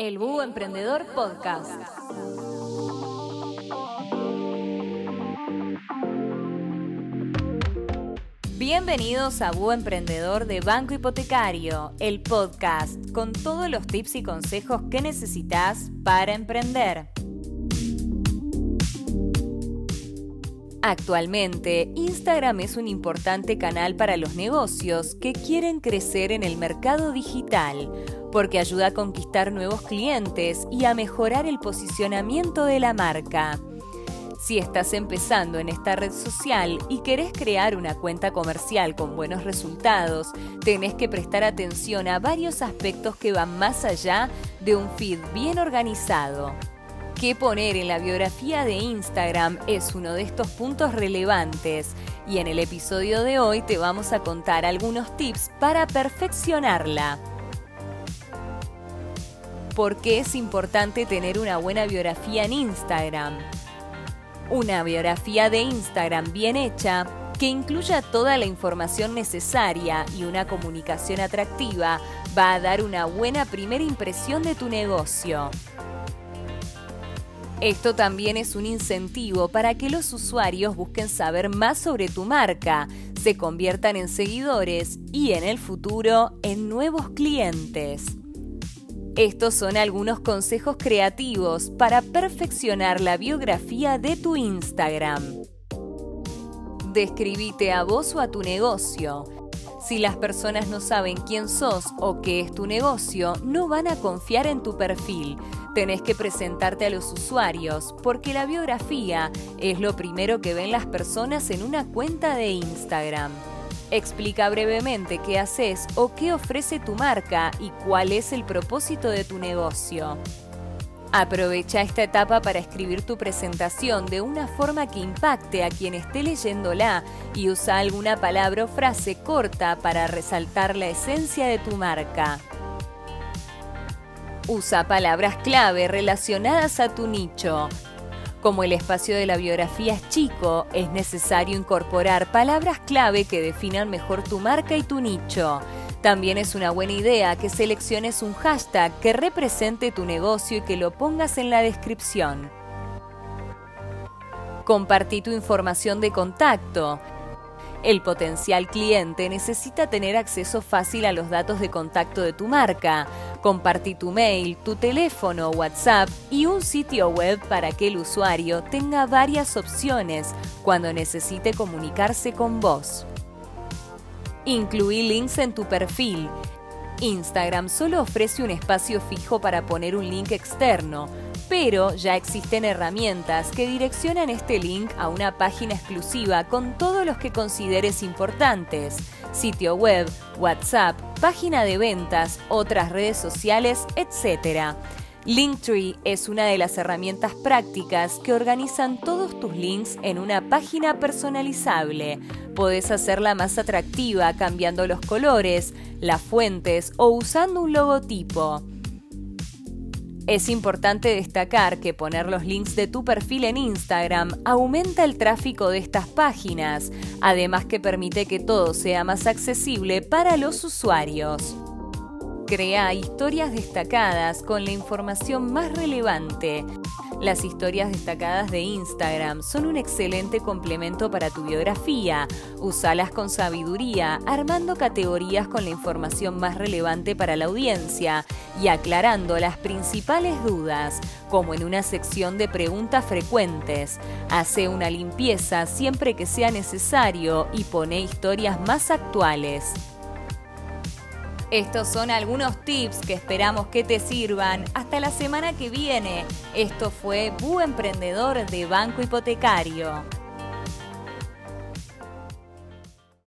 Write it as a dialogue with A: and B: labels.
A: El Búho Emprendedor Podcast. Bienvenidos a Búho Emprendedor de Banco Hipotecario, el podcast con todos los tips y consejos que necesitas para emprender. Actualmente, Instagram es un importante canal para los negocios que quieren crecer en el mercado digital, porque ayuda a conquistar nuevos clientes y a mejorar el posicionamiento de la marca. Si estás empezando en esta red social y querés crear una cuenta comercial con buenos resultados, tenés que prestar atención a varios aspectos que van más allá de un feed bien organizado. ¿Qué poner en la biografía de Instagram es uno de estos puntos relevantes y en el episodio de hoy te vamos a contar algunos tips para perfeccionarla. ¿Por qué es importante tener una buena biografía en Instagram? Una biografía de Instagram bien hecha que incluya toda la información necesaria y una comunicación atractiva va a dar una buena primera impresión de tu negocio. Esto también es un incentivo para que los usuarios busquen saber más sobre tu marca, se conviertan en seguidores y en el futuro en nuevos clientes. Estos son algunos consejos creativos para perfeccionar la biografía de tu Instagram. Describite a vos o a tu negocio. Si las personas no saben quién sos o qué es tu negocio, no van a confiar en tu perfil. Tenés que presentarte a los usuarios porque la biografía es lo primero que ven las personas en una cuenta de Instagram. Explica brevemente qué haces o qué ofrece tu marca y cuál es el propósito de tu negocio. Aprovecha esta etapa para escribir tu presentación de una forma que impacte a quien esté leyéndola y usa alguna palabra o frase corta para resaltar la esencia de tu marca. Usa palabras clave relacionadas a tu nicho. Como el espacio de la biografía es chico, es necesario incorporar palabras clave que definan mejor tu marca y tu nicho. También es una buena idea que selecciones un hashtag que represente tu negocio y que lo pongas en la descripción. Compartí tu información de contacto. El potencial cliente necesita tener acceso fácil a los datos de contacto de tu marca. Compartí tu mail, tu teléfono, WhatsApp y un sitio web para que el usuario tenga varias opciones cuando necesite comunicarse con vos. Incluí links en tu perfil. Instagram solo ofrece un espacio fijo para poner un link externo, pero ya existen herramientas que direccionan este link a una página exclusiva con todos los que consideres importantes, sitio web, WhatsApp, página de ventas, otras redes sociales, etc. Linktree es una de las herramientas prácticas que organizan todos tus links en una página personalizable. Podés hacerla más atractiva cambiando los colores, las fuentes o usando un logotipo. Es importante destacar que poner los links de tu perfil en Instagram aumenta el tráfico de estas páginas, además que permite que todo sea más accesible para los usuarios. Crea historias destacadas con la información más relevante. Las historias destacadas de Instagram son un excelente complemento para tu biografía. Usalas con sabiduría, armando categorías con la información más relevante para la audiencia y aclarando las principales dudas, como en una sección de preguntas frecuentes. Hace una limpieza siempre que sea necesario y pone historias más actuales. Estos son algunos tips que esperamos que te sirvan. Hasta la semana que viene. Esto fue Bu Emprendedor de Banco Hipotecario.